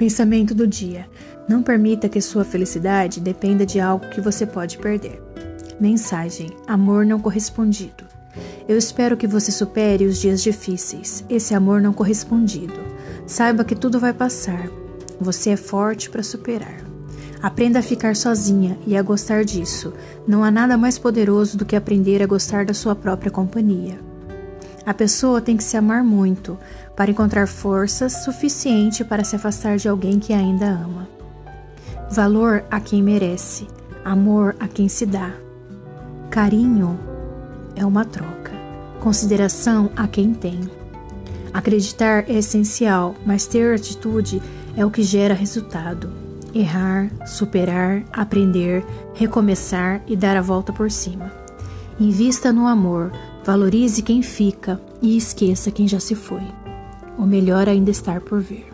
Pensamento do dia: Não permita que sua felicidade dependa de algo que você pode perder. Mensagem: Amor não correspondido. Eu espero que você supere os dias difíceis, esse amor não correspondido. Saiba que tudo vai passar. Você é forte para superar. Aprenda a ficar sozinha e a gostar disso. Não há nada mais poderoso do que aprender a gostar da sua própria companhia. A pessoa tem que se amar muito para encontrar forças suficiente para se afastar de alguém que ainda ama. Valor a quem merece, amor a quem se dá. Carinho é uma troca, consideração a quem tem. Acreditar é essencial, mas ter atitude é o que gera resultado. Errar, superar, aprender, recomeçar e dar a volta por cima. Invista no amor, valorize quem fica e esqueça quem já se foi. O melhor ainda está por vir.